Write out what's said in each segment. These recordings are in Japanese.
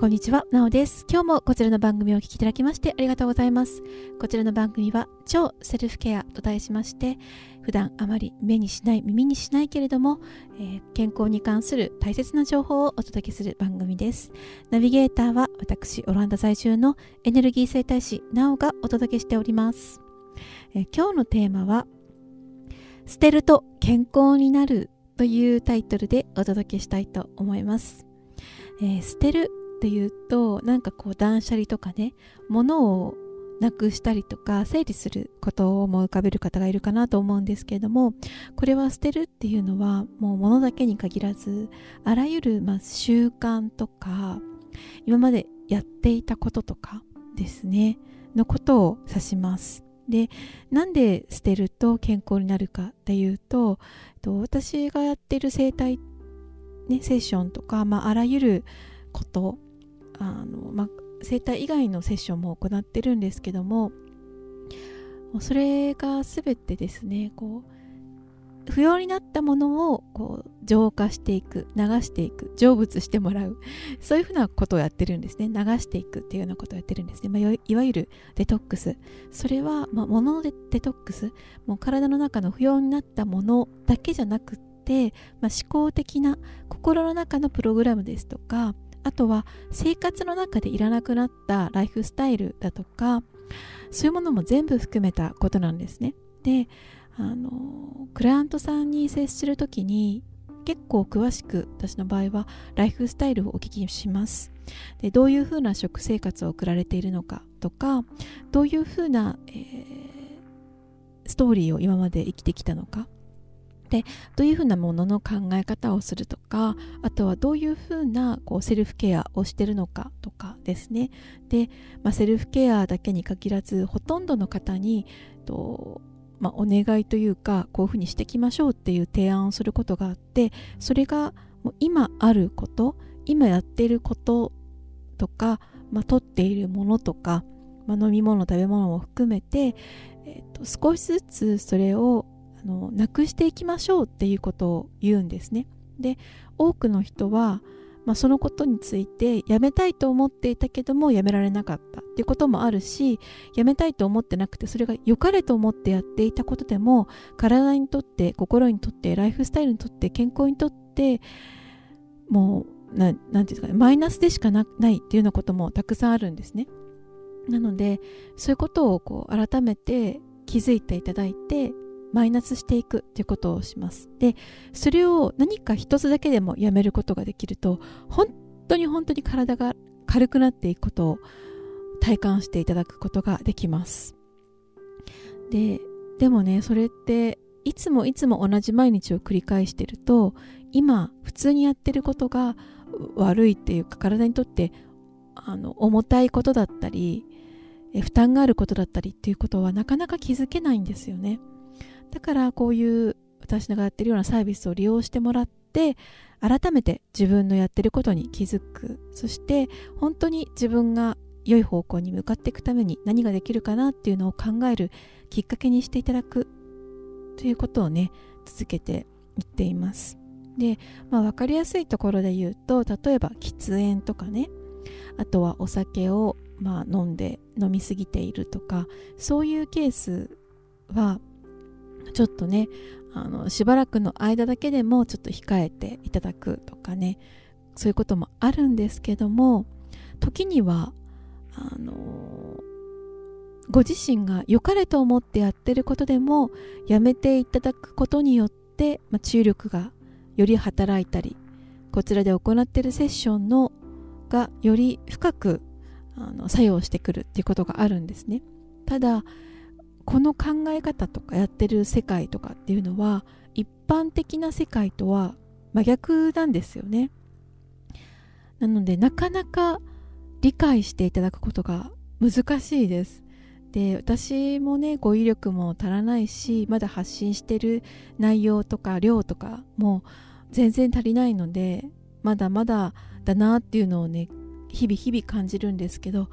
こんにちは、なおです。今日もこちらの番組をお聴きいただきましてありがとうございます。こちらの番組は超セルフケアと題しまして、普段あまり目にしない、耳にしないけれども、えー、健康に関する大切な情報をお届けする番組です。ナビゲーターは私、オランダ在住のエネルギー生態師、なおがお届けしております。えー、今日のテーマは、捨てると健康になるというタイトルでお届けしたいと思います。えー、捨てるっていうとなんかこう断捨離とかね物をなくしたりとか整理することを思い浮かべる方がいるかなと思うんですけれどもこれは捨てるっていうのはもう物だけに限らずあらゆるまあ習慣とか今までやっていたこととかですねのことを指します。でなんで捨てると健康になるかっていうと私がやってる生態、ね、セッションとか、まあ、あらゆることあの、まあ、整体以外のセッションも行ってるんですけどもそれが全てですねこう不要になったものをこう浄化していく流していく成仏してもらうそういうふうなことをやってるんですね。流していくっていうようなことをやってるんですね、まあ、いわゆるデトックス。それは、まあ、物のデトックス。もう体の中の不要になったものだけじゃなくって、まあ、思考的な心の中のプログラムですとかあとは生活の中でいらなくなったライフスタイルだとかそういうものも全部含めたことなんですね。であのクライアントさんに接する時に結構詳しく私の場合はライフスタイルをお聞きしますでどういうふうな食生活を送られているのかとかどういうふうな、えー、ストーリーを今まで生きてきたのかでどういうふうなものの考え方をするとかあとはどういうふうなこうセルフケアをしてるのかとかですね。で、まあ、セルフケアだけに限らずほとんどの方にと、まあ、お願いというかこういうふうにしていきましょうっていう提案をすることがあってそれがもう今あること今やっていることとか、まあ、取っているものとか、まあ、飲み物食べ物も含めて、えー、と少しずつそれをあのなくしていきましょうっていうことを言うんですね。で多くの人は、まあ、そのことについてやめたいと思っていたけどもやめられなかったっていうこともあるしやめたいと思ってなくてそれが良かれと思ってやっていたことでも体にとって心にとってライフスタイルにとって健康にとってもう何て言うんですかねマイナスでしかなないっていうようなこともたくさんあるんですね。なのでそういうことをこう改めて気づいていただいてマイナスしていくっていうことをします。で、それを何か一つだけでもやめることができると、本当に本当に体が軽くなっていくことを体感していただくことができます。で、でもね、それっていつもいつも同じ毎日を繰り返してると、今普通にやってることが悪いっていうか体にとってあの重たいことだったり負担があることだったりっていうことはなかなか気づけないんですよね。だからこういう私がやってるようなサービスを利用してもらって改めて自分のやってることに気づく。そして本当に自分が良い方向に向かっていくために何ができるかなっていうのを考えるきっかけにしていただく。ということをね続けていっています。で、まあ、分かりやすいところで言うと例えば喫煙とかね。あとはお酒をまあ飲んで飲みすぎているとかそういうケースはちょっとねあのしばらくの間だけでもちょっと控えていただくとかねそういうこともあるんですけども時にはあのご自身が良かれと思ってやってることでもやめていただくことによって、まあ、注力がより働いたりこちらで行っているセッションのがより深くあの作用してくるっていうことがあるんですね。ただこの考え方とかやってる世界とかっていうのは一般的な世界とは真逆なんですよね。なのでなかなか理解していただくことが難しいです。で私もね語彙力も足らないしまだ発信してる内容とか量とかも全然足りないのでまだまだだなっていうのをね日々日々感じるんですけど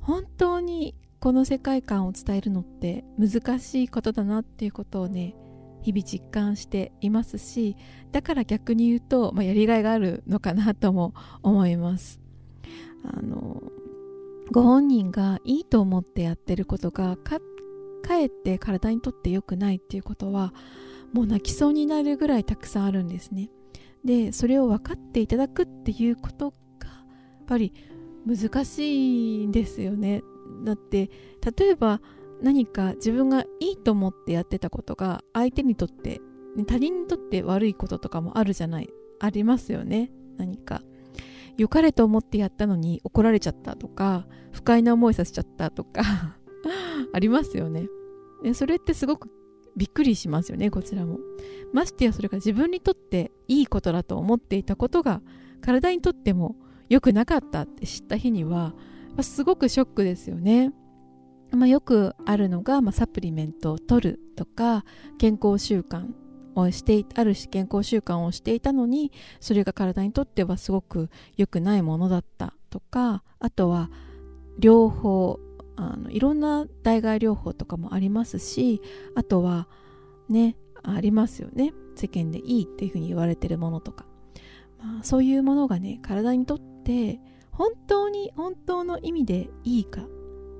本当にこの世界観を伝えるのって難しいことだなっていうことをね日々実感していますしだから逆に言うと、まあ、やりがいがあるのかなとも思いますあのご本人がいいと思ってやってることがかかえって体にとって良くないっていうことはもう泣きそうになるぐらいたくさんあるんですね。でそれを分かっていただくっていうことがやっぱり難しいんですよね。だって例えば何か自分がいいと思ってやってたことが相手にとって他人にとって悪いこととかもあるじゃないありますよね。何か。良かれと思ってやったのに怒られちゃったとか不快な思いさせちゃったとか ありますよね。でそれってすごくびっくりしますよねこちらも。ましてやそれが自分にとっていいことだと思っていたことが体にとっても良くなかったって知った日にはすごくショックですよね。まあ、よくあるのが、まあ、サプリメントを取るとか健康習慣をしてある健康習慣をしていたのにそれが体にとってはすごく良くないものだったとかあとは療法あのいろんな代替療法とかもありますしあとはねありますよね。世間でいいっていうふうに言われてるものとか、まあ、そういうものがね体にとって本当に本当の意味でいいか。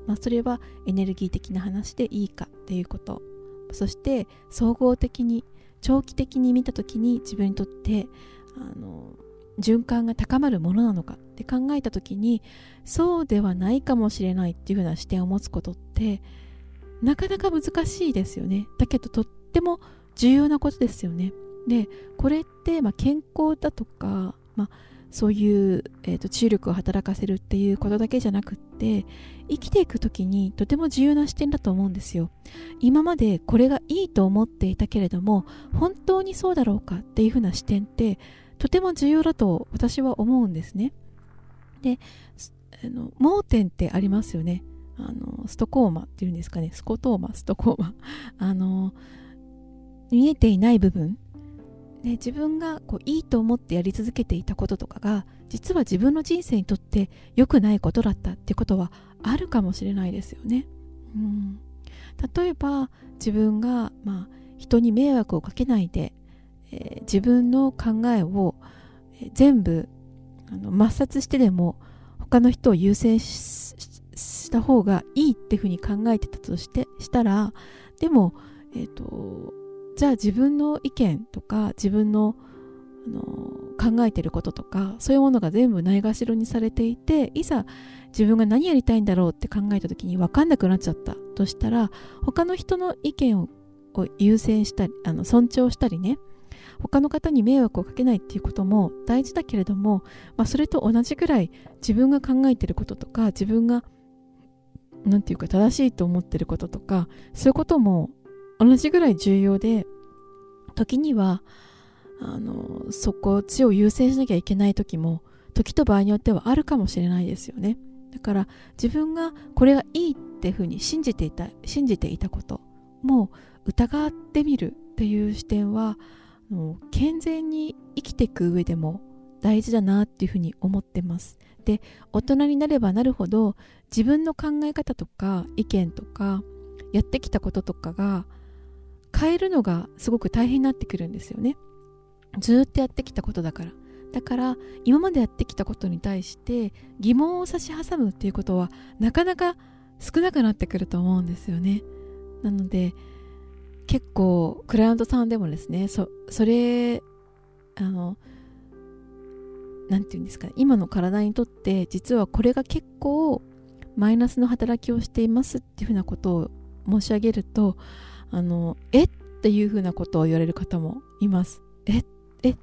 まあ、それはエネルギー的な話でいいか。っていうこと。そして総合的に長期的に見た時に自分にとってあの循環が高まるものなのか。って考えた時にそうではないかもしれないっていうふうな視点を持つことってなかなか難しいですよね。だけどとっても重要なことですよね。でこれって、ま、健康だとか、まあ、そういう、えーと、治癒力を働かせるっていうことだけじゃなくって生きていく時にとても重要な視点だと思うんですよ。今までこれがいいと思っていたけれども本当にそうだろうかっていうふうな視点ってとても重要だと私は思うんですね。であの盲点ってありますよね。あのストコーマっていうんですかね。スコトーマストコーマ。あの見えていない部分。ね、自分がこういいと思ってやり続けていたこととかが実は自分の人生にとって良くないことだったってことはあるかもしれないですよね。うん、例えば自分が、まあ、人に迷惑をかけないで、えー、自分の考えを、全部あの抹殺してでも他の人を優先した方がいいっていうふうに考えてたとしてしたらでも、えーとじゃあ自分の意見とか自分のあの考えてることとかそういうものが全部ないがしろにされていていざ自分が何やりたいんだろうって考えた時に分かんなくなっちゃったとしたら他の人の意見を優先したりあの尊重したりね他の方に迷惑をかけないっていうことも大事だけれども、まあ、それと同じぐらい自分が考えてることとか自分が何て言うか正しいと思ってることとかそういうことも同じぐらい重要で時にはあのそこっちを優先しなきゃいけない時も時と場合によってはあるかもしれないですよね。だから自分がこれがいいっていうふうに信じていた信じていたことも疑ってみるっていう視点は健全に生きていく上でも大事だなっていうふうに思ってます。で大人になればなるほど自分の考え方とか意見とかやってきたこととかが変えるのがすごく大変になってくるんですよね。ずっとやってきたことだから。だから今までやってきたことに対して疑問を差し挟むっていうことはなかなか少なくなってくると思うんですよね。なので結構クライアントさんでもですねそそれあの何て言うんですかね今の体にとって実はこれが結構マイナスの働きをしていますっていうふうなことを申し上げるとあのえっていうふうなことを言われる方もいます。ええ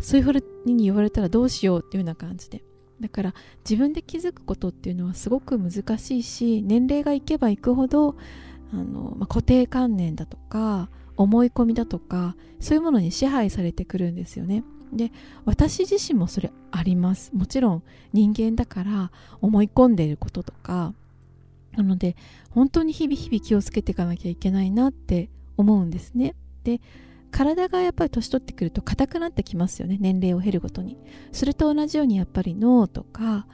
そういうふうに言われたらどうしようっていうような感じで。だから自分で気づくことっていうのはすごく難しいし年齢がいけばいくほどあの、まあ、固定観念だとか思い込みだとかそういうものに支配されてくるんですよね。で私自身もそれあります。もちろん人間だから思い込んでいることとかなので本当に日々日々気をつけていかなきゃいけないなって思うんですね。で体がやっぱり年取ってくると硬くなってきますよね年齢を経るごとに。それと同じようにやっぱり脳とか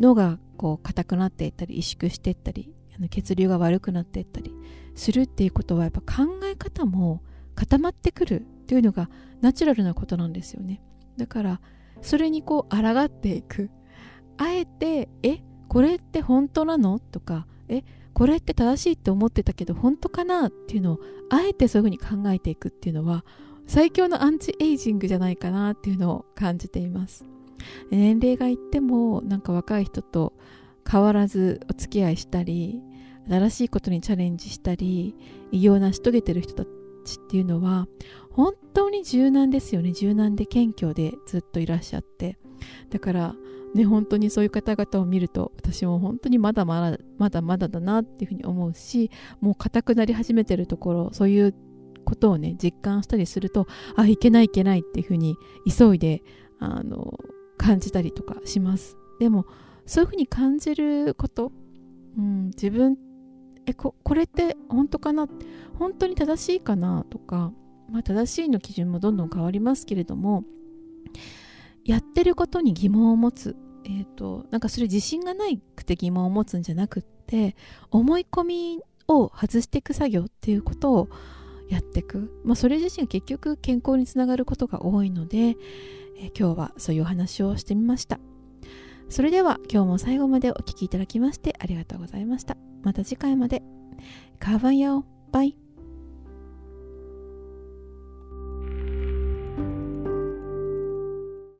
脳がこう硬くなっていったり萎縮していったりあの血流が悪くなっていったりするっていうことはやっぱ考え方も固まってくるっていうのがナチュラルなことなんですよね。だからそれにこう抗っていくあえてえこれって本当なの？とかえこれって正しいって思ってたけど本当かなっていうのをあえてそういうふうに考えていくっていうのは最強のアンチエイジングじゃないかなっていうのを感じています。年齢がいってもなんか若い人と変わらずお付き合いしたり新しいことにチャレンジしたり偉業を成し遂げてる人たちっていうのは本当に柔軟ですよね。柔軟で謙虚でずっといらっしゃって。だからね本当にそういう方々を見ると私も本当にまだまだまだまだだなっていうふうに思うしもう硬くなり始めてるところそういうことをね実感したりするとあいけないいけないっていうふうに急いであの感じたりとかします。でもそういうふうに感じること、うん、自分えここれって本当かな？本当に正しいかなとか、まあ、正しいの基準もどんどん変わりますけれどもやってることに疑問を持つ。えーと、なんかそれ自信がないくて疑問を持つんじゃなくって思い込みを外していく作業っていうことをやっていく、まあ、それ自身が結局健康につながることが多いので、えー、今日はそういうお話をしてみました。それでは今日も最後までお聴きいただきましてありがとうございました。また次回まで。カーバンヤオバイ